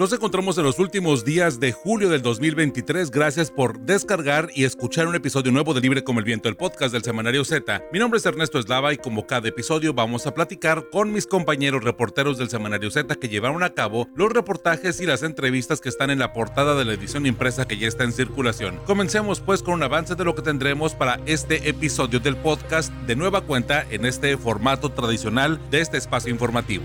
Nos encontramos en los últimos días de julio del 2023. Gracias por descargar y escuchar un episodio nuevo de Libre como el Viento, el podcast del Semanario Z. Mi nombre es Ernesto Eslava y como cada episodio vamos a platicar con mis compañeros reporteros del Semanario Z que llevaron a cabo los reportajes y las entrevistas que están en la portada de la edición impresa que ya está en circulación. Comencemos pues con un avance de lo que tendremos para este episodio del podcast de nueva cuenta en este formato tradicional de este espacio informativo.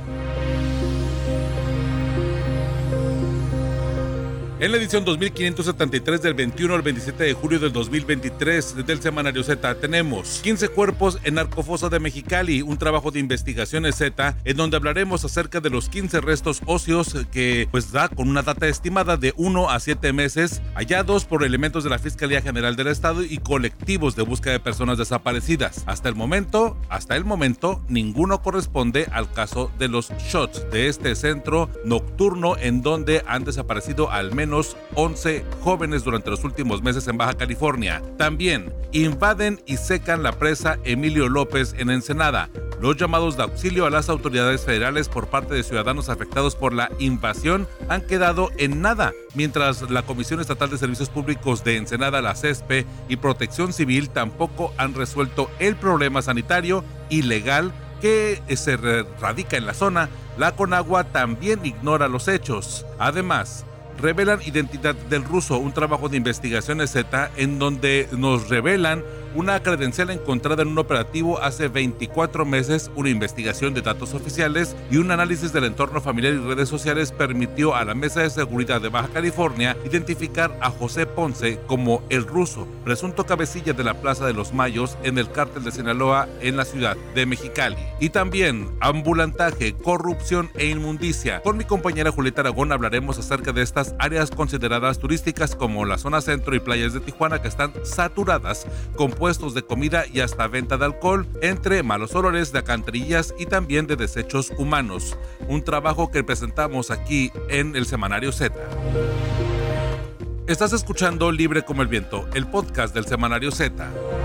En la edición 2573 del 21 al 27 de julio del 2023 del Semanario Z tenemos 15 cuerpos en Narcofosa de Mexicali, un trabajo de investigaciones Z en donde hablaremos acerca de los 15 restos óseos que pues da con una data estimada de 1 a 7 meses, hallados por elementos de la Fiscalía General del Estado y colectivos de búsqueda de personas desaparecidas. Hasta el momento, hasta el momento, ninguno corresponde al caso de los shots de este centro nocturno en donde han desaparecido al menos 11 jóvenes durante los últimos meses en Baja California. También invaden y secan la presa Emilio López en Ensenada. Los llamados de auxilio a las autoridades federales por parte de ciudadanos afectados por la invasión han quedado en nada, mientras la Comisión Estatal de Servicios Públicos de Ensenada, la CESPE y Protección Civil tampoco han resuelto el problema sanitario y legal que se radica en la zona, la Conagua también ignora los hechos. Además, revelan identidad del ruso, un trabajo de investigación Z en donde nos revelan una credencial encontrada en un operativo hace 24 meses, una investigación de datos oficiales y un análisis del entorno familiar y redes sociales permitió a la Mesa de Seguridad de Baja California identificar a José Ponce como el ruso, presunto cabecilla de la Plaza de los Mayos en el cártel de Sinaloa en la ciudad de Mexicali. Y también ambulantaje, corrupción e inmundicia. Con mi compañera Julieta Aragón hablaremos acerca de estas áreas consideradas turísticas como la zona centro y playas de Tijuana que están saturadas con puestos de comida y hasta venta de alcohol, entre malos olores de alcantarillas y también de desechos humanos. Un trabajo que presentamos aquí en el Semanario Z. Estás escuchando Libre como el Viento, el podcast del Semanario Z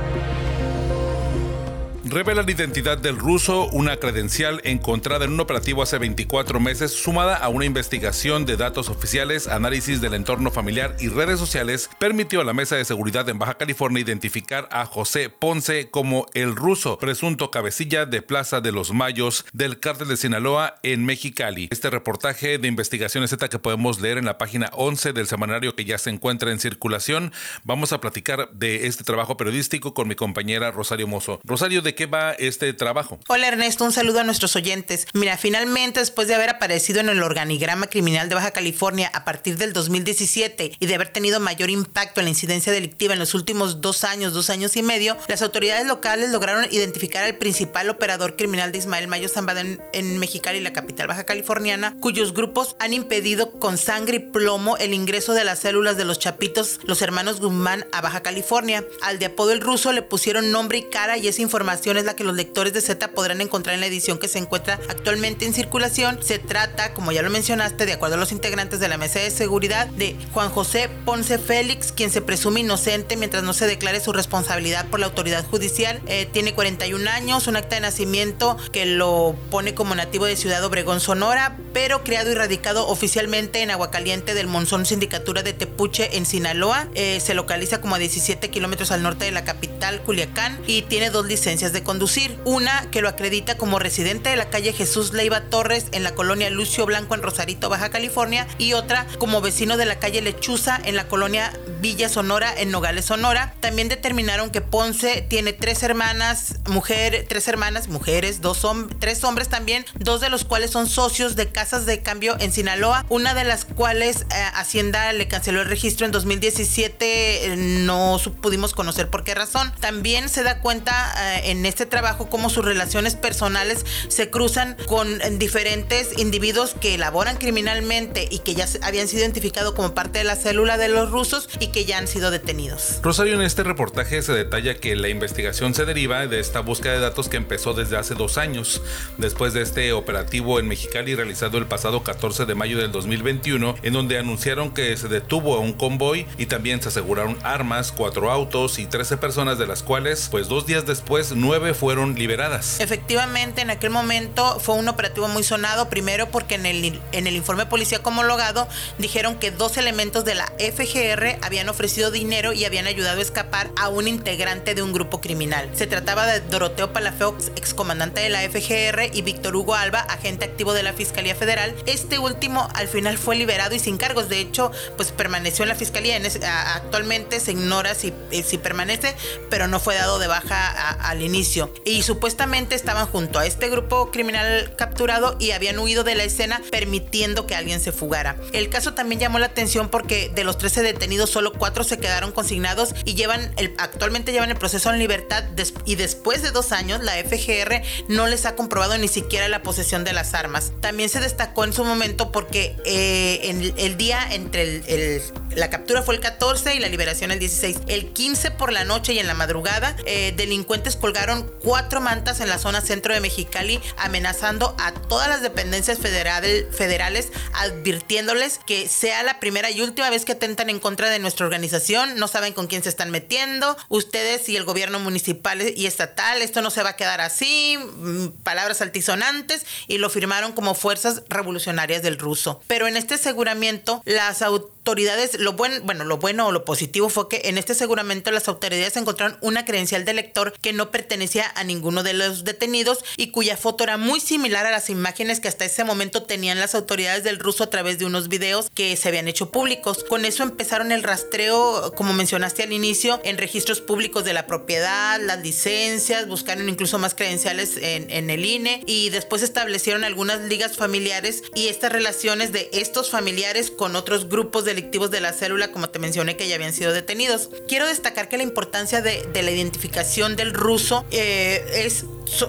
revela la identidad del ruso, una credencial encontrada en un operativo hace 24 meses, sumada a una investigación de datos oficiales, análisis del entorno familiar y redes sociales, permitió a la Mesa de Seguridad en Baja California identificar a José Ponce como el ruso, presunto cabecilla de Plaza de los Mayos del cártel de Sinaloa en Mexicali. Este reportaje de investigaciones Z que podemos leer en la página 11 del semanario que ya se encuentra en circulación. Vamos a platicar de este trabajo periodístico con mi compañera Rosario Mozo. Rosario, ¿de qué va este trabajo? Hola Ernesto, un saludo a nuestros oyentes. Mira, finalmente después de haber aparecido en el organigrama criminal de Baja California a partir del 2017 y de haber tenido mayor impacto en la incidencia delictiva en los últimos dos años, dos años y medio, las autoridades locales lograron identificar al principal operador criminal de Ismael Mayo Zambada en, en Mexicali, la capital baja californiana, cuyos grupos han impedido con sangre y plomo el ingreso de las células de los chapitos, los hermanos Guzmán, a Baja California. Al de apodo el ruso le pusieron nombre y cara y esa información es la que los lectores de Z podrán encontrar en la edición que se encuentra actualmente en circulación. Se trata, como ya lo mencionaste, de acuerdo a los integrantes de la mesa de seguridad, de Juan José Ponce Félix, quien se presume inocente mientras no se declare su responsabilidad por la autoridad judicial. Eh, tiene 41 años, un acta de nacimiento que lo pone como nativo de Ciudad Obregón, Sonora, pero creado y radicado oficialmente en Aguacaliente del Monzón Sindicatura de Tepuche, en Sinaloa. Eh, se localiza como a 17 kilómetros al norte de la capital, Culiacán, y tiene dos licencias de conducir. Una que lo acredita como residente de la calle Jesús Leiva Torres en la colonia Lucio Blanco en Rosarito, Baja California, y otra como vecino de la calle Lechuza en la colonia Villa Sonora en Nogales, Sonora. También determinaron que Ponce tiene tres hermanas, mujer, tres hermanas, mujeres, dos hombres, tres hombres también, dos de los cuales son socios de casas de cambio en Sinaloa, una de las cuales eh, Hacienda le canceló el registro en 2017, eh, no pudimos conocer por qué razón. También se da cuenta eh, en en este trabajo cómo sus relaciones personales se cruzan con diferentes individuos que elaboran criminalmente y que ya habían sido identificados como parte de la célula de los rusos y que ya han sido detenidos. Rosario, en este reportaje se detalla que la investigación se deriva de esta búsqueda de datos que empezó desde hace dos años, después de este operativo en Mexicali realizado el pasado 14 de mayo del 2021, en donde anunciaron que se detuvo a un convoy y también se aseguraron armas, cuatro autos y 13 personas de las cuales, pues dos días después, nueve fueron liberadas. Efectivamente, en aquel momento fue un operativo muy sonado, primero porque en el, en el informe policíaco homologado dijeron que dos elementos de la FGR habían ofrecido dinero y habían ayudado a escapar a un integrante de un grupo criminal. Se trataba de Doroteo Palafox, excomandante de la FGR, y Víctor Hugo Alba, agente activo de la Fiscalía Federal. Este último al final fue liberado y sin cargos. De hecho, pues permaneció en la Fiscalía. En actualmente se ignora si, eh, si permanece, pero no fue dado de baja al inicio. Y supuestamente estaban junto a este grupo criminal capturado y habían huido de la escena permitiendo que alguien se fugara. El caso también llamó la atención porque de los 13 detenidos solo 4 se quedaron consignados y llevan el, actualmente llevan el proceso en libertad y después de dos años la FGR no les ha comprobado ni siquiera la posesión de las armas. También se destacó en su momento porque eh, el día entre el, la captura fue el 14 y la liberación el 16. El 15 por la noche y en la madrugada, eh, delincuentes colgaron cuatro mantas en la zona centro de Mexicali, amenazando a todas las dependencias federales, advirtiéndoles que sea la primera y última vez que atentan en contra de nuestra organización. No saben con quién se están metiendo. Ustedes y el gobierno municipal y estatal, esto no se va a quedar así. Mm, palabras altisonantes y lo firmaron como fuerzas revolucionarias del ruso. Pero en este aseguramiento, las autoridades autoridades, lo bueno, bueno, lo bueno o lo positivo fue que en este aseguramiento las autoridades encontraron una credencial de lector que no pertenecía a ninguno de los detenidos y cuya foto era muy similar a las imágenes que hasta ese momento tenían las autoridades del ruso a través de unos videos que se habían hecho públicos. Con eso empezaron el rastreo, como mencionaste al inicio, en registros públicos de la propiedad, las licencias, buscaron incluso más credenciales en, en el INE y después establecieron algunas ligas familiares y estas relaciones de estos familiares con otros grupos de delictivos de la célula, como te mencioné, que ya habían sido detenidos. Quiero destacar que la importancia de, la identificación del ruso eh, es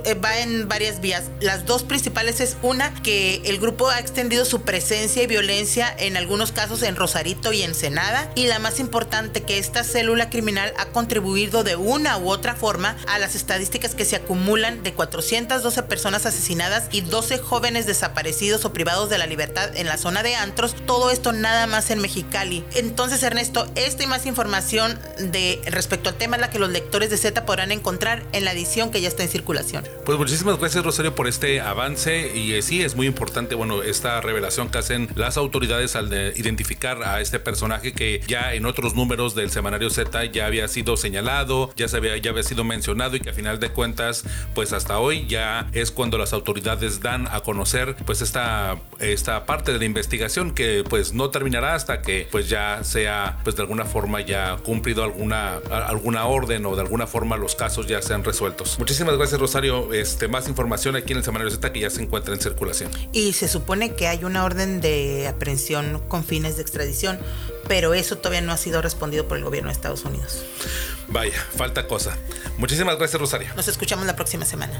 eh, va en varias vías. Las dos principales es una, que el grupo ha extendido su presencia y violencia en algunos casos en Rosarito y Ensenada. Y la más importante, que esta célula criminal ha contribuido de una u otra forma a las estadísticas que se acumulan de 412 personas asesinadas y 12 jóvenes desaparecidos o privados de la libertad en la zona de Antros. Todo esto nada más en Mexicali. Entonces, Ernesto, esta y más información de respecto al tema es la que los lectores de Z podrán encontrar en la edición que ya está en circulación. Pues muchísimas gracias Rosario por este avance y eh, sí es muy importante, bueno, esta revelación que hacen las autoridades al identificar a este personaje que ya en otros números del semanario Z ya había sido señalado, ya se había, ya había sido mencionado y que a final de cuentas, pues hasta hoy ya es cuando las autoridades dan a conocer pues esta, esta parte de la investigación que pues no terminará hasta que pues ya sea pues de alguna forma ya cumplido alguna, alguna orden o de alguna forma los casos ya sean resueltos. Muchísimas gracias Rosario este, más información aquí en el Semanario Z que ya se encuentra en circulación. Y se supone que hay una orden de aprehensión con fines de extradición, pero eso todavía no ha sido respondido por el gobierno de Estados Unidos. Vaya, falta cosa. Muchísimas gracias, Rosario. Nos escuchamos la próxima semana.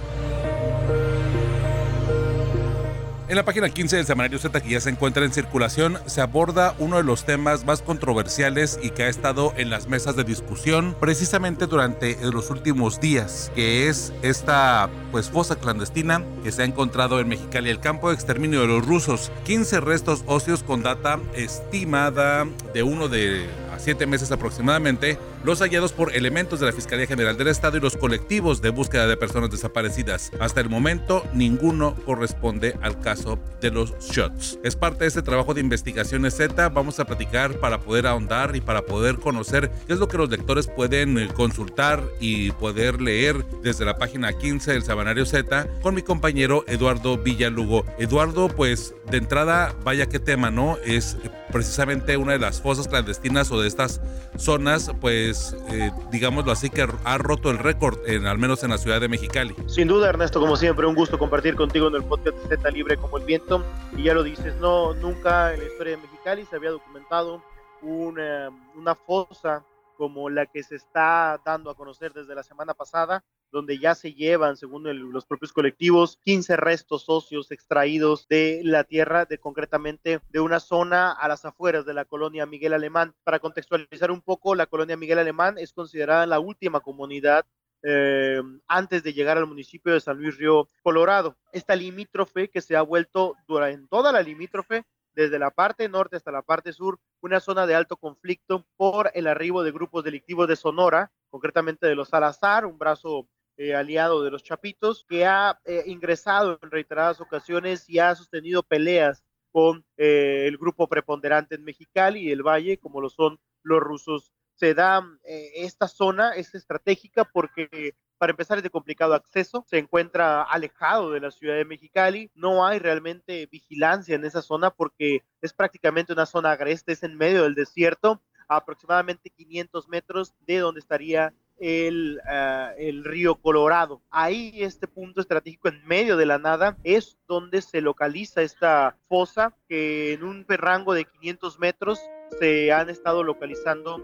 En la página 15 del semanario Z que ya se encuentra en circulación, se aborda uno de los temas más controversiales y que ha estado en las mesas de discusión precisamente durante los últimos días, que es esta pues fosa clandestina que se ha encontrado en Mexicali, el campo de exterminio de los rusos. 15 restos óseos con data estimada de uno de a siete meses aproximadamente los hallados por elementos de la Fiscalía General del Estado y los colectivos de búsqueda de personas desaparecidas. Hasta el momento, ninguno corresponde al caso de los shots. Es parte de este trabajo de investigaciones Z. Vamos a platicar para poder ahondar y para poder conocer qué es lo que los lectores pueden eh, consultar y poder leer desde la página 15 del Sabanario Z con mi compañero Eduardo Villalugo. Eduardo, pues de entrada, vaya qué tema, ¿no? Es precisamente una de las fosas clandestinas o de estas zonas, pues pues, eh, digámoslo así, que ha roto el récord, en, al menos en la ciudad de Mexicali. Sin duda, Ernesto, como siempre, un gusto compartir contigo en el podcast Z Libre como el viento. Y ya lo dices, no, nunca en la historia de Mexicali se había documentado una, una fosa como la que se está dando a conocer desde la semana pasada, donde ya se llevan, según los propios colectivos, 15 restos socios extraídos de la tierra, de concretamente de una zona a las afueras de la colonia Miguel Alemán. Para contextualizar un poco, la colonia Miguel Alemán es considerada la última comunidad eh, antes de llegar al municipio de San Luis Río Colorado. Esta limítrofe que se ha vuelto durante toda la limítrofe desde la parte norte hasta la parte sur, una zona de alto conflicto por el arribo de grupos delictivos de Sonora, concretamente de los Salazar, un brazo eh, aliado de los Chapitos, que ha eh, ingresado en reiteradas ocasiones y ha sostenido peleas con eh, el grupo preponderante en Mexicali y el Valle, como lo son los rusos. Se da esta zona, es estratégica porque para empezar es de complicado acceso, se encuentra alejado de la ciudad de Mexicali, no hay realmente vigilancia en esa zona porque es prácticamente una zona agreste, es en medio del desierto, a aproximadamente 500 metros de donde estaría el, ah, el, río Colorado. Ahí este punto estratégico en medio de la nada es donde se localiza esta fosa que en un rango de 500 metros se han estado localizando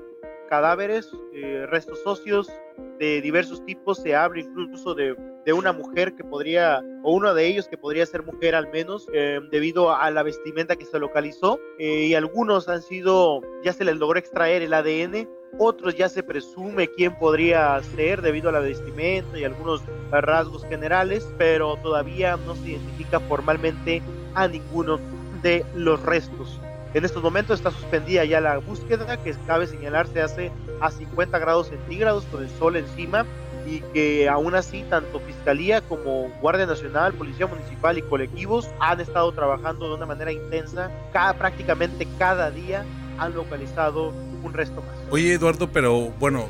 cadáveres, eh, restos óseos de diversos tipos, se habla incluso de, de, una mujer que podría, o uno de ellos que podría ser mujer al menos, eh, debido a la vestimenta que se localizó, eh, y algunos han sido, ya se les logró extraer el ADN, otros ya se presume quién podría ser debido a la vestimenta y algunos rasgos generales, pero todavía no se identifica formalmente a ninguno de los restos. En estos momentos está suspendida ya la búsqueda, que cabe señalar se hace a 50 grados centígrados con el sol encima y que aún así tanto Fiscalía como Guardia Nacional, Policía Municipal y colectivos han estado trabajando de una manera intensa. Cada, prácticamente cada día han localizado un resto más. Oye Eduardo, pero bueno,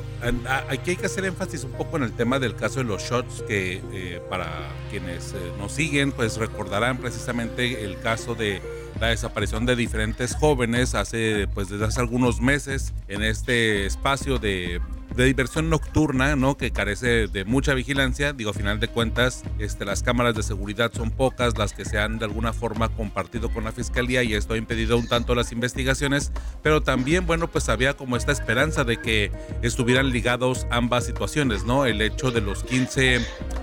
aquí hay que hacer énfasis un poco en el tema del caso de los shots, que eh, para quienes eh, nos siguen, pues recordarán precisamente el caso de la desaparición de diferentes jóvenes hace, pues desde hace algunos meses en este espacio de de diversión nocturna, ¿no? Que carece de mucha vigilancia. Digo, a final de cuentas, este, las cámaras de seguridad son pocas las que se han de alguna forma compartido con la fiscalía y esto ha impedido un tanto las investigaciones, pero también, bueno, pues había como esta esperanza de que estuvieran ligados ambas situaciones, ¿no? El hecho de los 15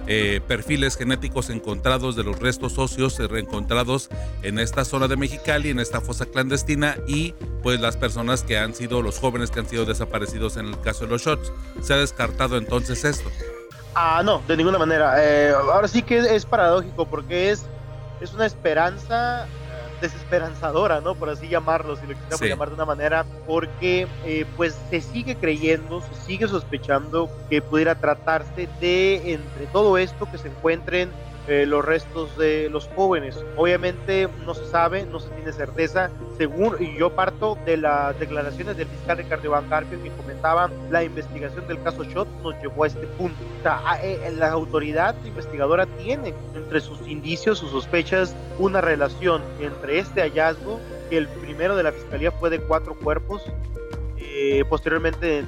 eh, perfiles genéticos encontrados de los restos óseos reencontrados en esta zona de Mexicali, en esta fosa clandestina y pues las personas que han sido, los jóvenes que han sido desaparecidos en el caso de los shots. ¿Se ha descartado entonces esto? Ah, no, de ninguna manera. Eh, ahora sí que es, paradójico porque es, es una esperanza eh, desesperanzadora, ¿no? Por así llamarlo, si lo quisiéramos llamar de una manera, porque eh, pues se sigue creyendo, se sigue sospechando que pudiera tratarse de entre todo esto que se encuentren eh, los restos de los jóvenes. Obviamente no se sabe, no se tiene certeza, según y yo parto de las declaraciones del fiscal Ricardo Iván Carpio que comentaba la investigación del caso Shot nos llevó a este punto. O sea, eh, la autoridad investigadora tiene entre sus indicios, sus sospechas, una relación entre este hallazgo, que el primero de la fiscalía fue de cuatro cuerpos, eh, posteriormente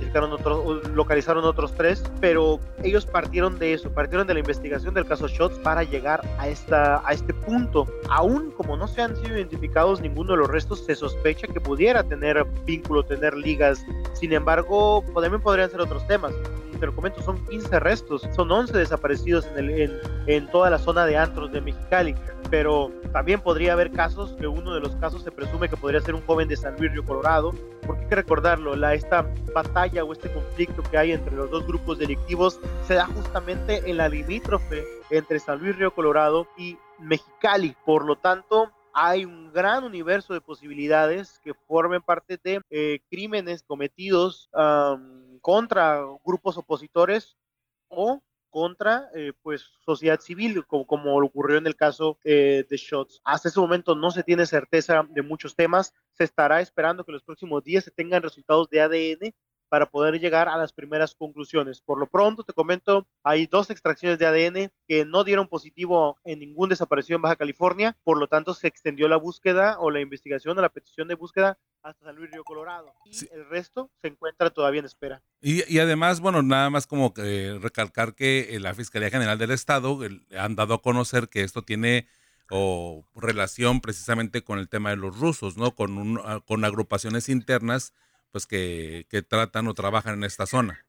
localizaron otros tres, pero ellos partieron de eso, partieron de la investigación del caso Shots para llegar a, esta, a este punto. Aún como no se han sido identificados ninguno de los restos, se sospecha que pudiera tener vínculo, tener ligas. Sin embargo, también podrían ser otros temas te lo comento, son 15 restos, son 11 desaparecidos en, en, toda la zona de antros de Mexicali, pero también podría haber casos que uno de los casos se presume que podría ser un joven de San Luis Río Colorado, porque hay que recordarlo, esta batalla o este conflicto que hay entre los dos grupos delictivos se da justamente en la limítrofe entre San Luis Río Colorado y Mexicali, por lo tanto hay un gran universo de posibilidades que formen parte de eh, crímenes cometidos contra grupos opositores o contra eh, pues sociedad civil como, como, ocurrió en el caso eh, de Shots. Hasta ese momento no se tiene certeza de muchos temas, se estará esperando que los próximos días se tengan resultados de ADN para poder llegar a las primeras conclusiones. Por lo pronto, te comento, hay dos extracciones de ADN que no dieron positivo en ningún desaparecido en Baja California, por lo tanto se extendió la búsqueda o la investigación o la petición de búsqueda hasta San Luis Río Colorado. Y el resto se encuentra todavía en espera. Y, y, además, bueno, nada más como que recalcar que eh, la Fiscalía General del Estado han dado a conocer que esto tiene o relación precisamente con el tema de los rusos, ¿no? Con, un, ah, con agrupaciones internas pues que, que tratan o trabajan en esta zona.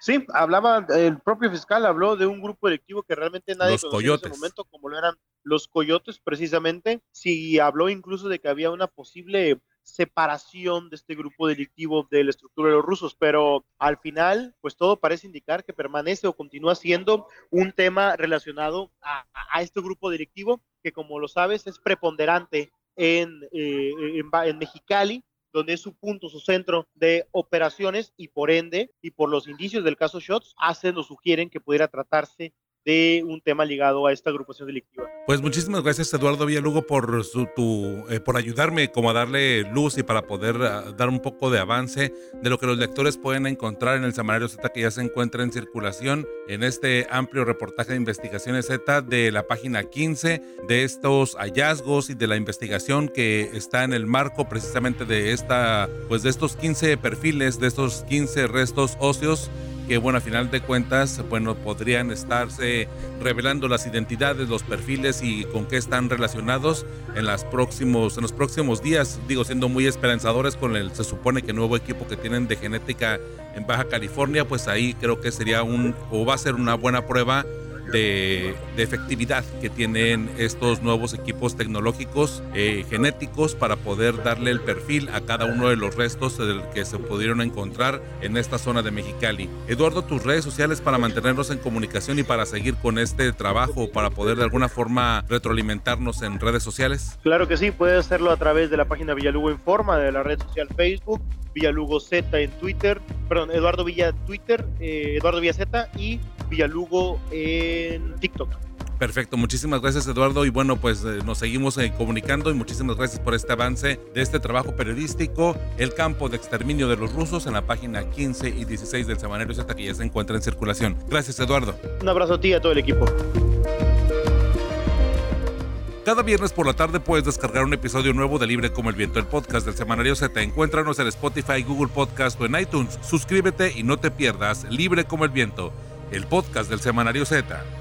Sí, hablaba, el propio fiscal habló de un grupo electivo que realmente nadie los conocía coyotes. en ese momento, como lo eran los coyotes precisamente. Sí, habló incluso de que había una posible separación de este grupo delictivo de la estructura de los rusos, pero al final, pues todo parece indicar que permanece o continúa siendo un tema relacionado a, a este grupo delictivo que, como lo sabes, es preponderante en, eh, en, en Mexicali, donde es su punto, su centro de operaciones y por ende, y por los indicios del caso Shots, hacen o sugieren que pudiera tratarse de un tema ligado a esta agrupación delictiva. Pues muchísimas gracias Eduardo Villalugo por su, tu, eh, por ayudarme como a darle luz y para poder uh, dar un poco de avance de lo que los lectores pueden encontrar en el Semanario Z que ya se encuentra en circulación en este amplio reportaje de investigaciones Z de la página 15 de estos hallazgos y de la investigación que está en el marco precisamente de esta pues de estos 15 perfiles de estos 15 restos óseos que bueno, a final de cuentas, bueno, podrían estarse revelando las identidades, los perfiles y con qué están relacionados en, las próximos, en los próximos días, digo, siendo muy esperanzadores con el, se supone que nuevo equipo que tienen de genética en Baja California, pues ahí creo que sería un, o va a ser una buena prueba de, efectividad que tienen estos nuevos equipos tecnológicos eh, genéticos para poder darle el perfil a cada uno de los restos del que se pudieron encontrar en esta zona de Mexicali. Eduardo, tus redes sociales para mantenernos en comunicación y para seguir con este trabajo, para poder de alguna forma retroalimentarnos en redes sociales. Claro que sí, puedes hacerlo a través de la página Villalugo Informa, de la red social Facebook, Villalugo Z en Twitter, perdón, Eduardo Villa Twitter, eh, Eduardo Villa Z y Villalugo en TikTok. Perfecto, muchísimas gracias Eduardo y bueno pues eh, nos seguimos eh, comunicando y muchísimas gracias por este avance de este trabajo periodístico, el campo de exterminio de los rusos en la página 15 y 16 del Semanario Z que ya se encuentra en circulación. Gracias Eduardo. Un abrazo a ti y a todo el equipo. Cada viernes por la tarde puedes descargar un episodio nuevo de Libre como el Viento, el podcast del Semanario Z. Encuéntranos en Spotify, Google Podcast o en iTunes. Suscríbete y no te pierdas Libre como el Viento el podcast del Semanario Z.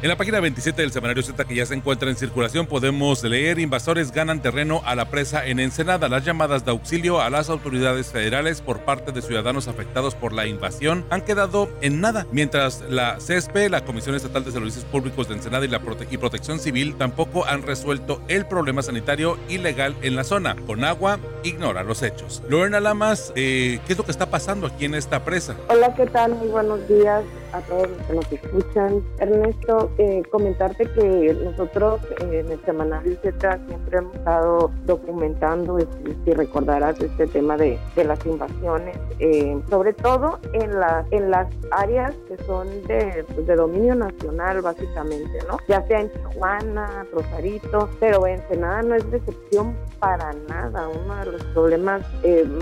En la página 27 del semanario Z que ya se encuentra en circulación podemos leer invasores ganan terreno a la presa en Ensenada. Las llamadas de auxilio a las autoridades federales por parte de ciudadanos afectados por la invasión han quedado en nada, mientras la CESPE, la Comisión Estatal de Servicios Públicos de Ensenada y la y Protección Civil tampoco han resuelto el problema sanitario ilegal en la zona. Con agua, ignora los hechos. Lorena Lamas, eh, ¿qué es lo que está pasando aquí en esta presa? Hola, ¿qué tal? Muy buenos días a todos los que nos escuchan. Ernesto, eh, comentarte que nosotros eh, en el semanario Z siempre hemos estado documentando, si recordarás, este tema de, de las invasiones, eh, sobre todo en, la, en las áreas que son de, pues, de dominio nacional, básicamente, ¿no? Ya sea en Tijuana, Rosarito, pero Ensenada no es decepción para nada. Uno de los problemas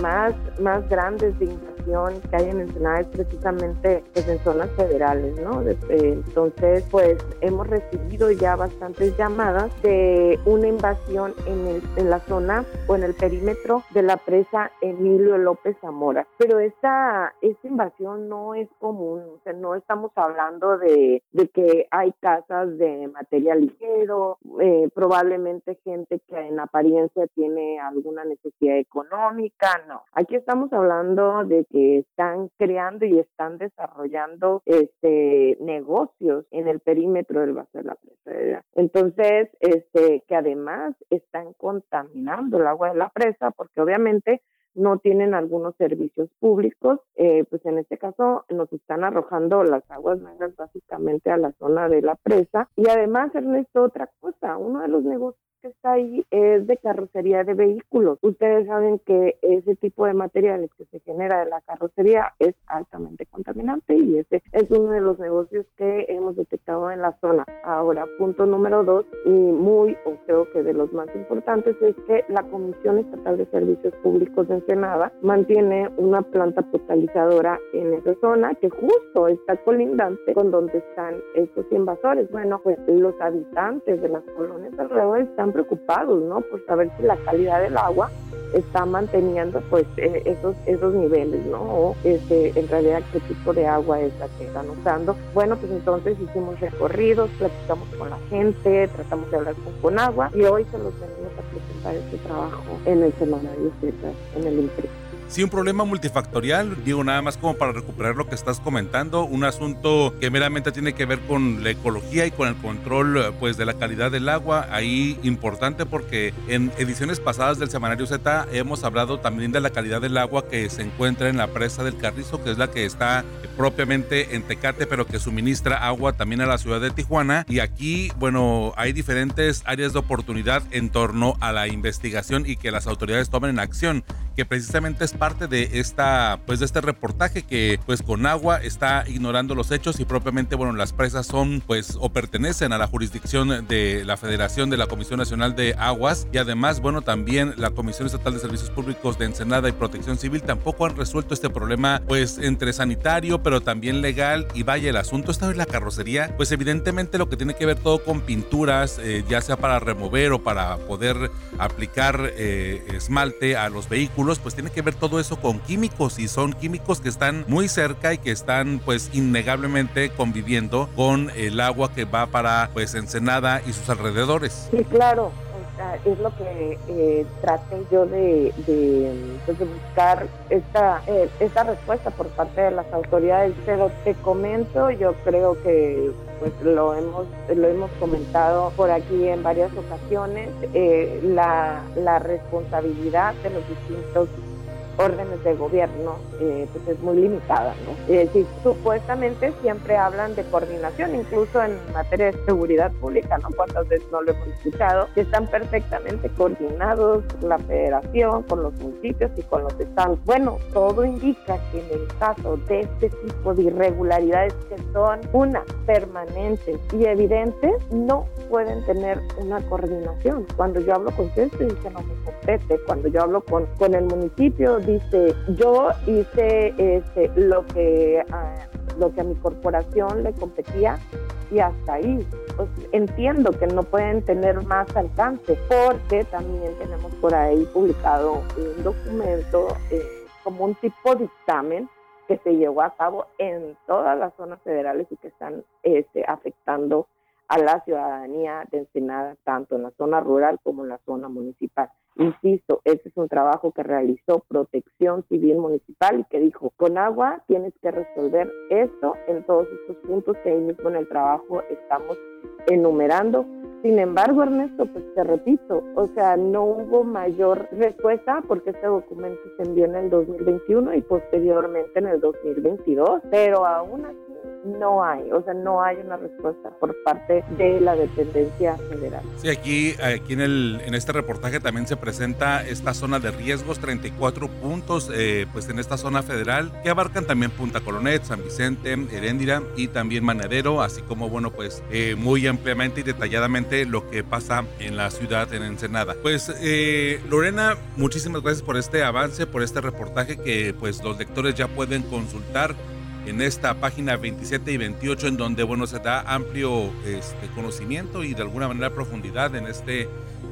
más, más grandes de invasión que hay en Ensenada es precisamente pues, en zonas federales, ¿no? Entonces, pues hemos recibido ya bastantes llamadas de una invasión en, en la zona o en el perímetro de la presa Emilio López Zamora. Pero esta, esta invasión no es común, o sea, no estamos hablando de, de que hay casas de material ligero, eh, probablemente gente que en apariencia tiene alguna necesidad económica, no. Aquí estamos hablando de que están creando y están desarrollando este negocios en el perímetro del vaso de la presa. Entonces, este, que además están contaminando el agua de la presa porque obviamente no tienen algunos servicios públicos, eh, pues en este caso nos están arrojando las aguas negras básicamente a la zona de la presa. Y además, Ernesto, otra cosa, uno de los negocios que está ahí es de carrocería de vehículos. Ustedes saben que ese tipo de materiales que se genera de la carrocería es altamente contaminante y ese es uno de los negocios que hemos detectado en la zona. Ahora, punto número dos, y muy, o creo que de los más importantes, es que la Comisión Estatal de Servicios Públicos de Ensenada mantiene una planta potabilizadora en esa zona que justo está colindante con donde están estos invasores. Bueno, pues los habitantes de las colonias alrededor están preocupados, ¿no? Por saber si la calidad del agua está manteniendo pues eh, esos esos niveles, ¿no? O este, en realidad qué tipo de agua es la que están usando. Bueno, pues entonces hicimos recorridos, platicamos con la gente, tratamos de hablar con Conagua y hoy se los venimos a presentar este trabajo en el semanario Z, en el impreso. Sí, un problema multifactorial, digo nada más como para recuperar lo que estás comentando, un asunto que meramente tiene que ver con la ecología y con el control pues de la calidad del agua, ahí importante porque en ediciones pasadas del semanario Z hemos hablado también de la calidad del agua que se encuentra en la presa del Carrizo, que es la que está propiamente en Tecate, pero que suministra agua también a la ciudad de Tijuana. Y aquí, bueno, hay diferentes áreas de oportunidad en torno a la investigación y que las autoridades tomen en acción, que precisamente es parte de esta, pues de este reportaje que pues con agua está ignorando los hechos y propiamente, bueno, las presas son pues o pertenecen a la jurisdicción de la Federación de la Comisión Nacional de Aguas. Y además, bueno, también la Comisión Estatal de Servicios Públicos de Ensenada y Protección Civil tampoco han resuelto este problema pues entre sanitario pero también legal y vaya el asunto está en la carrocería, pues evidentemente lo que tiene que ver todo con pinturas, eh, ya sea para remover o para poder aplicar eh, esmalte a los vehículos, pues tiene que ver todo eso con químicos y son químicos que están muy cerca y que están pues innegablemente conviviendo con el agua que va para pues Ensenada y sus alrededores. Sí, claro, es lo que eh, traté yo de, de, pues, buscar esta, eh, esta respuesta por parte de las autoridades, pero te comento, yo creo que pues lo hemos lo hemos comentado por aquí en varias ocasiones eh, la, la responsabilidad de los distintos órdenes de gobierno, eh, pues es muy limitada, ¿no? Es decir, supuestamente siempre hablan de coordinación, incluso en materia de seguridad pública, ¿no? Cuántas veces no lo hemos escuchado, que están perfectamente coordinados la federación con los municipios y con los estados. Bueno, todo indica que en el caso de este tipo de irregularidades que son una permanentes y evidentes, no pueden tener una coordinación. Cuando yo hablo con ustedes, dice no me compete. Cuando yo hablo con, con el municipio, dice, yo hice este, lo, que, lo que a mi corporación le competía y hasta ahí. Pues, entiendo que no pueden tener más alcance porque también tenemos por ahí publicado un documento eh, como un tipo de dictamen que se llevó a cabo en todas las zonas federales y que están este, afectando a la ciudadanía de Ensenada, tanto en la zona rural como en la zona municipal. Insisto, ese es un trabajo que realizó Protección Civil Municipal y que dijo, con agua tienes que resolver esto en todos estos puntos que ahí mismo en el trabajo estamos enumerando. Sin embargo, Ernesto, pues te repito, o sea, no hubo mayor respuesta porque este documento se envió en el 2021 y posteriormente en el 2022, pero aún así no hay, o sea, no hay una respuesta por parte de la dependencia federal. Sí, aquí, aquí en, el, en este reportaje también se presenta esta zona de riesgos, 34 puntos, eh, pues en esta zona federal, que abarcan también Punta Colonet, San Vicente, Heréndira y también Manadero, así como, bueno, pues eh, muy ampliamente y detalladamente lo que pasa en la ciudad, en Ensenada. Pues, eh, Lorena, muchísimas gracias por este avance, por este reportaje que pues los lectores ya pueden consultar en esta página 27 y 28 en donde bueno se da amplio este, conocimiento y de alguna manera profundidad en este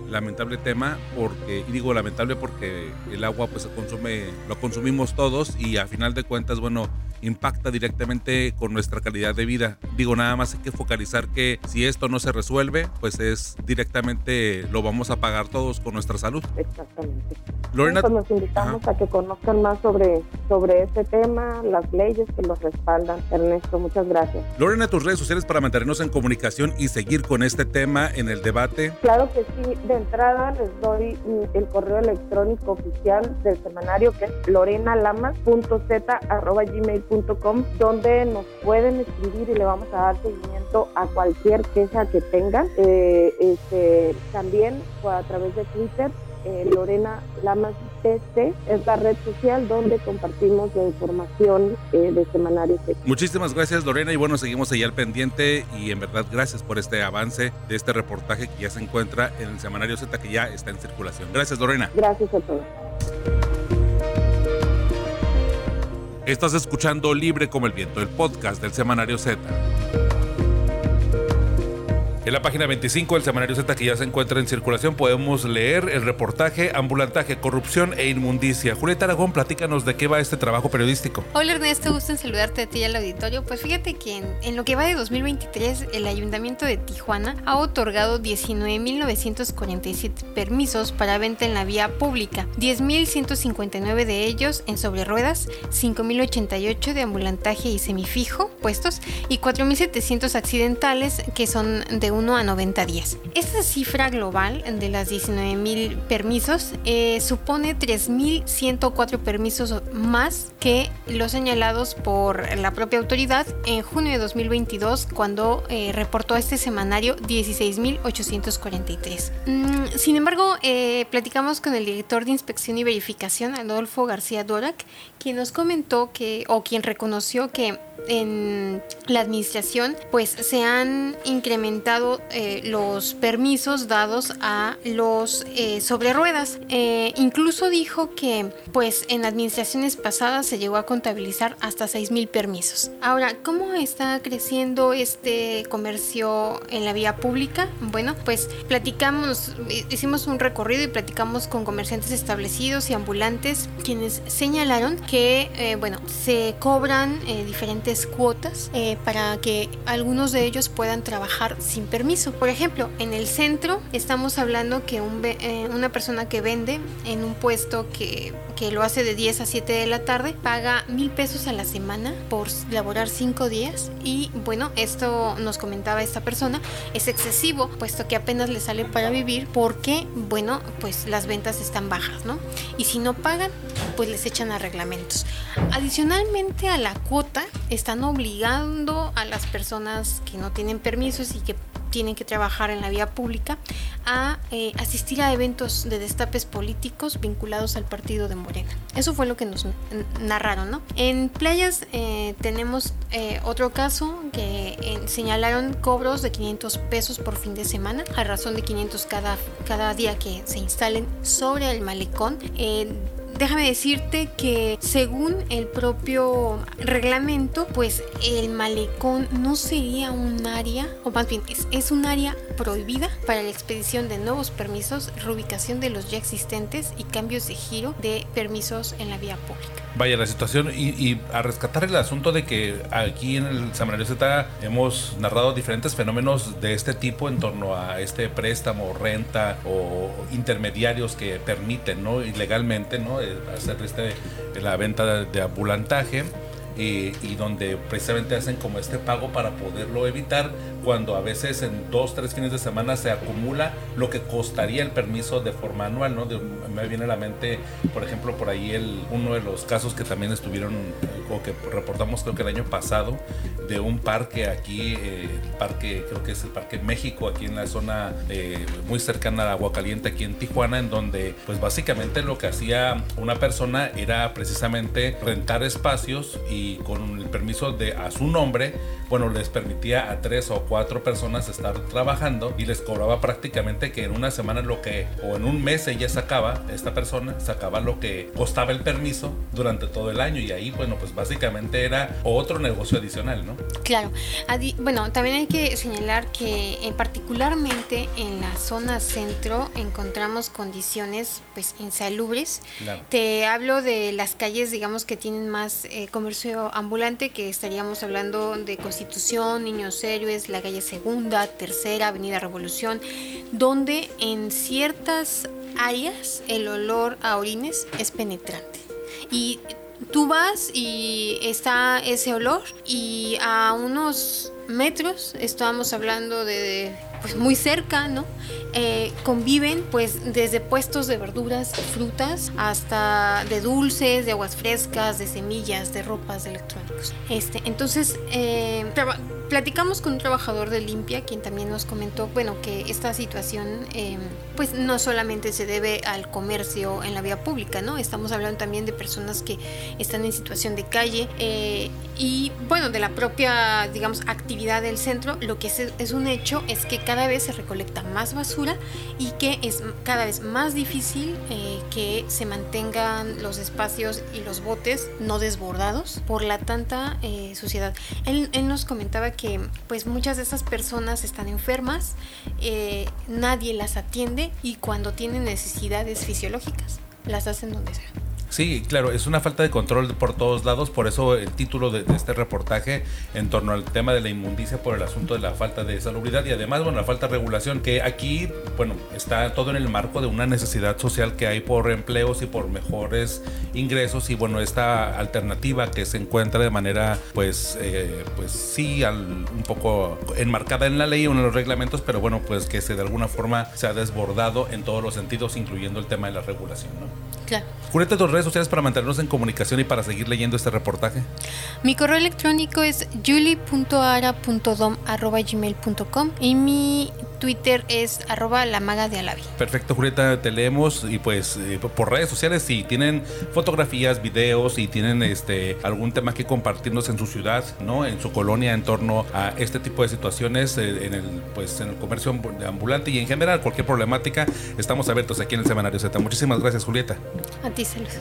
lamentable tema porque y digo lamentable porque el agua pues se consume lo consumimos todos y a final de cuentas bueno impacta directamente con nuestra calidad de vida. Digo, nada más hay que focalizar que si esto no se resuelve, pues es directamente lo vamos a pagar todos con nuestra salud. Exactamente. Lorena, pues nos invitamos a que conozcan más sobre, sobre este tema, las leyes que los respaldan. Ernesto, muchas gracias. Lorena, tus redes sociales para mantenernos en comunicación y seguir con este tema en el debate. Claro que sí. De entrada les doy el correo electrónico oficial del semanario que es lorenalamas.z.gmail.com gmail.com donde nos pueden escribir y le vamos a dar seguimiento a cualquier queja que tengan. Eh, este, también a través de Twitter eh, Lorena Lamas TC es la red social donde compartimos la información eh, de Semanario Z. Muchísimas gracias Lorena y bueno, seguimos ahí al pendiente y en verdad gracias por este avance de este reportaje que ya se encuentra en el Semanario Z que ya está en circulación. Gracias Lorena. Gracias a todos. Estás escuchando Libre como el Viento, el podcast del Semanario Z. En la página 25 del semanario Z que ya se encuentra en circulación podemos leer el reportaje Ambulantaje, Corrupción e Inmundicia. Julieta Aragón, platícanos de qué va este trabajo periodístico. Hola Ernesto, gusto en saludarte a ti y al auditorio. Pues fíjate que en, lo que va de 2023 el Ayuntamiento de Tijuana ha otorgado 19.947 permisos para venta en la vía pública, 10.159 de ellos en sobre ruedas, 5.088 de ambulantaje y semifijo puestos y 4.700 accidentales que son de 1 a 90 días. Esta cifra global de las 19.000 permisos eh, supone 3.104 permisos más que los señalados por la propia autoridad en junio de 2022 cuando eh, reportó este semanario 16.843. Mm, sin embargo, eh, platicamos con el director de inspección y verificación, Adolfo García Dorak, quien nos comentó que, o quien reconoció que en la administración pues se han incrementado eh, los permisos dados a los eh, sobre ruedas eh, incluso dijo que pues en administraciones pasadas se llegó a contabilizar hasta 6 mil permisos. Ahora cómo está creciendo este comercio en la vía pública bueno pues platicamos hicimos un recorrido y platicamos con comerciantes establecidos y ambulantes quienes señalaron que bueno se cobran diferentes cuotas eh, para que algunos de ellos puedan trabajar sin permiso. Por ejemplo, en el centro estamos hablando que un, eh, una persona que vende en un puesto que, que, lo hace de 10 a 7 de la tarde paga mil pesos a la semana por laborar 5 días y bueno, esto nos comentaba esta persona, es excesivo puesto que apenas le sale para vivir porque bueno, pues las ventas están bajas, ¿no? Y si no pagan, pues les echan a reglamentos. Adicionalmente a la cuota, están obligando a las personas que no tienen permisos y que tienen que trabajar en la vía pública a eh, asistir a eventos de destapes políticos vinculados al partido de Morena. Eso fue lo que nos narraron, ¿no? En playas eh, tenemos eh, otro caso que señalaron cobros de 500 pesos por fin de semana, a razón de 500 cada, cada día que se instalen sobre el malecón déjame decirte que según el propio reglamento, pues el malecón no sería un área, o más bien es, es un área prohibida para la expedición de nuevos permisos, reubicación de los ya existentes y cambios de giro de permisos en la vía pública. Vaya, la situación y, a rescatar el asunto de que aquí en el Semanario Z hemos narrado diferentes fenómenos de este tipo en torno a este préstamo, renta o intermediarios que permiten, ¿no? Ilegalmente, ¿no? Eh, hacer este, la venta de, ambulantaje y donde precisamente hacen como este pago para poderlo evitar cuando a veces en dos, tres fines de semana se acumula lo que costaría el permiso de forma anual, ¿no? me viene a la mente, por ejemplo, por ahí el, uno de los casos que también estuvieron, o que reportamos creo que el año pasado, de un parque aquí, eh, parque, creo que es el Parque México, aquí en la zona eh, muy cercana a Agua Caliente, aquí en Tijuana, en donde pues básicamente lo que hacía una persona era precisamente rentar espacios y con el permiso de a su nombre, bueno, les permitía a tres o cuatro personas estar trabajando y les cobraba prácticamente que en una semana lo que, o en un mes ella sacaba, esta persona sacaba lo que costaba el permiso durante todo el año y ahí, bueno, pues básicamente era otro negocio adicional, ¿no? Claro, bueno, también hay que señalar que en particularmente en la zona centro encontramos condiciones pues insalubres. Te hablo de las calles, digamos, que tienen más eh, comercio ambulante que estaríamos hablando de Constitución, Niños Héroes, la calle Segunda, Tercera, Avenida Revolución, donde en ciertas áreas el olor a orines es penetrante. Y tú vas y está ese olor y a unos metros estábamos hablando de pues muy cerca, ¿no? Eh, conviven pues desde puestos de verduras, frutas, hasta de dulces, de aguas frescas, de semillas, de ropas, de electrónicos. Este, entonces, eh, platicamos con un trabajador de limpia quien también nos comentó, bueno, que esta situación em, pues no solamente se debe al comercio en la vía pública, ¿no? Estamos hablando también de personas que están en situación de calle eh, y bueno, de la propia, digamos, actividad del centro, lo que es, es un hecho es que cada vez se recolecta más basura y que es cada vez más difícil eh, que se mantengan los espacios y los botes no desbordados por la tanta eh, suciedad. Él, él nos comentaba que pues muchas de esas personas están enfermas, eh, nadie las atiende y cuando tienen necesidades fisiológicas las hacen donde sea. Sí, claro, es una falta de control por todos lados, por eso el título de, este reportaje en torno al tema de la inmundicia por el asunto de la falta de salubridad y además, bueno, la falta de regulación, que aquí, bueno, está todo en el marco de una necesidad social que hay por empleos y por mejores ingresos y bueno, esta alternativa que se encuentra de manera, pues, eh, pues sí, un poco enmarcada en la ley o en los reglamentos, pero bueno, pues que se de alguna forma se ha desbordado en todos los sentidos, incluyendo el tema de la regulación, ¿no? Claro. Julieta, tus redes sociales para mantenernos en comunicación y para seguir leyendo este reportaje. Mi correo electrónico es julie.ara.dom.gmail.com y mi Twitter es arroba la maga de Alavi. Perfecto, Julieta, te leemos y pues eh, por redes sociales si tienen fotografías, videos y tienen este algún tema que compartirnos en su ciudad, ¿no? En su colonia en torno a este tipo de situaciones eh, en el pues en el comercio ambulante y en general cualquier problemática, estamos abiertos aquí en el Semanario Z. Muchísimas gracias, Julieta. A ti, saludos.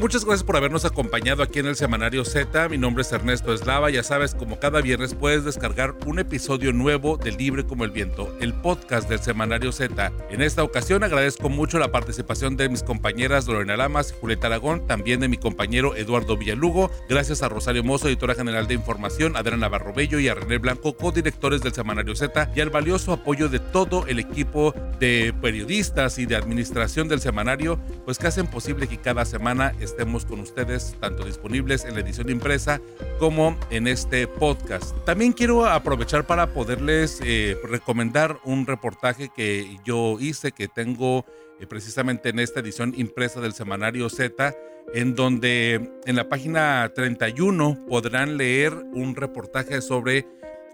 Muchas gracias por habernos acompañado aquí en el Semanario Z. Mi nombre es Ernesto Eslava. Ya sabes, como cada viernes puedes descargar un episodio nuevo de Libre como el Viento, el podcast del Semanario Z. En esta ocasión agradezco mucho la participación de mis compañeras Lorena Lamas y Julieta Aragón, también de mi compañero Eduardo Villalugo. Gracias a Rosario Mozo, editora general de información, Adriana Navarro Bello y a René Blanco, codirectores del Semanario Z, y al valioso apoyo de todo el equipo de periodistas y de administración del semanario, pues que hacen posible que cada semana estemos con ustedes, tanto disponibles en la edición impresa como en este podcast. También quiero aprovechar para poderles eh, recomendar un reportaje que yo hice, que tengo eh, precisamente en esta edición impresa del semanario Z, en donde en la página 31 podrán leer un reportaje sobre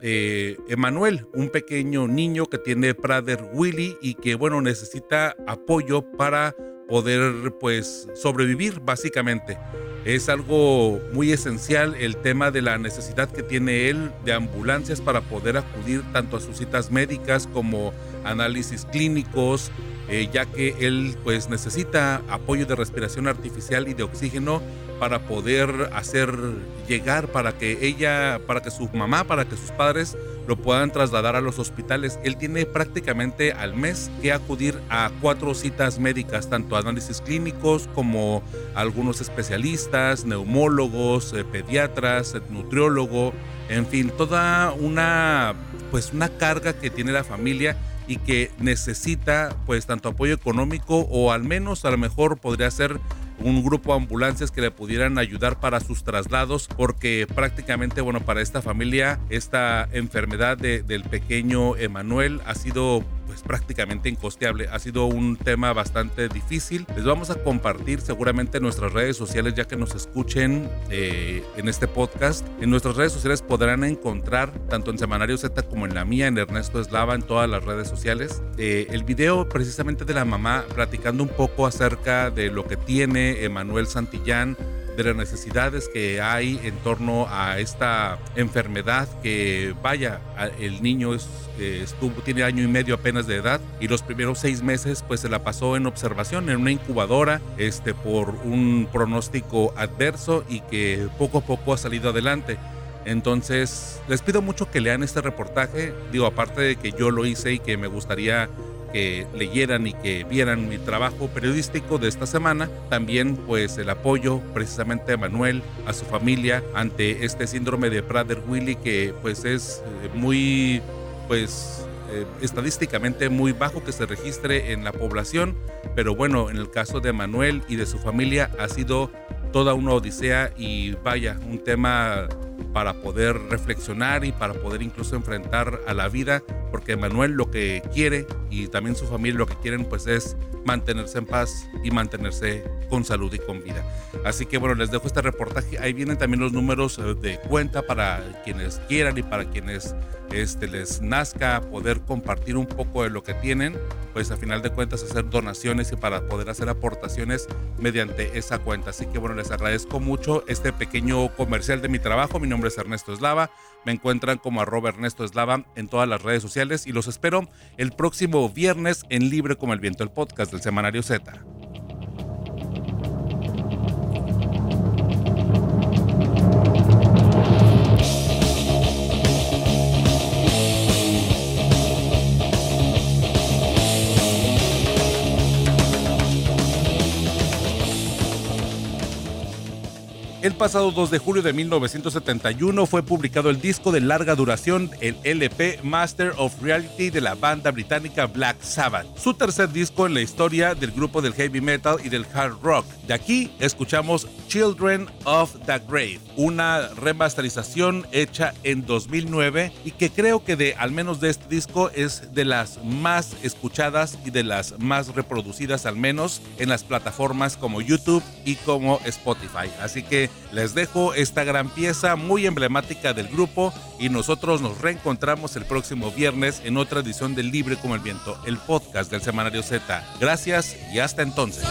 eh, Emanuel, un pequeño niño que tiene Prader Willy y que bueno necesita apoyo para poder pues sobrevivir básicamente. Es algo muy esencial el tema de la necesidad que tiene él de ambulancias para poder acudir tanto a sus citas médicas como análisis clínicos, eh, ya que él pues necesita apoyo de respiración artificial y de oxígeno para poder hacer llegar, para que ella, para que su mamá, para que sus padres lo puedan trasladar a los hospitales. Él tiene prácticamente al mes que acudir a cuatro citas médicas, tanto análisis clínicos como algunos especialistas, neumólogos, eh, pediatras, nutriólogo, en fin, toda una pues una carga que tiene la familia y que necesita pues tanto apoyo económico o al menos a lo mejor podría ser un grupo de ambulancias que le pudieran ayudar para sus traslados, porque prácticamente, bueno, para esta familia, esta enfermedad del pequeño Emanuel ha sido pues prácticamente incosteable. Ha sido un tema bastante difícil. Les vamos a compartir seguramente en nuestras redes sociales ya que nos escuchen eh, en este podcast. En nuestras redes sociales podrán encontrar tanto en Semanario Z como en la mía, en Ernesto Eslava, en todas las redes sociales, eh, el video precisamente de la mamá platicando un poco acerca de lo que tiene Emanuel Santillán de las necesidades que hay en torno a esta enfermedad que vaya, el niño es, eh, estuvo, tiene año y medio apenas de edad y los primeros seis meses pues se la pasó en observación en una incubadora este, por un pronóstico adverso y que poco a poco ha salido adelante. Entonces, les pido mucho que lean este reportaje. Digo, aparte de que yo lo hice y que me gustaría que leyeran y que vieran mi trabajo periodístico de esta semana. También pues el apoyo precisamente a Manuel, a su familia ante este síndrome de Prader-Willi que pues es eh, muy pues eh, estadísticamente muy bajo que se registre en la población, pero bueno, en el caso de Manuel y de su familia ha sido toda una odisea y vaya, un tema para poder reflexionar y para poder incluso enfrentar a la vida, porque Manuel lo que quiere y también su familia lo que quieren pues es mantenerse en paz y mantenerse con salud y con vida. Así que bueno, les dejo este reportaje. Ahí vienen también los números eh, de cuenta para quienes quieran y para quienes este, les nazca poder compartir un poco de lo que tienen, pues a final de cuentas hacer donaciones y para poder hacer aportaciones mediante esa cuenta. Así que bueno, les agradezco mucho este pequeño comercial de mi trabajo. Mi nombre es Ernesto Eslava. Me encuentran como arroba Ernesto Eslava en todas las redes sociales y los espero el próximo viernes en Libre como el Viento, el podcast del Semanario Z. El pasado 2 de julio de 1971 fue publicado el disco de larga duración, el LP Master of Reality de la banda británica Black Sabbath, su tercer disco en la historia del grupo del heavy metal y del hard rock. De aquí escuchamos Children of the Grave, una remasterización hecha en 2009 y que creo que de al menos de este disco es de las más escuchadas y de las más reproducidas al menos en las plataformas como YouTube y como Spotify. Así que les dejo esta gran pieza muy emblemática del grupo y nosotros nos reencontramos el próximo viernes en otra edición de Libre como el Viento, el podcast del Semanario Z. Gracias y hasta entonces.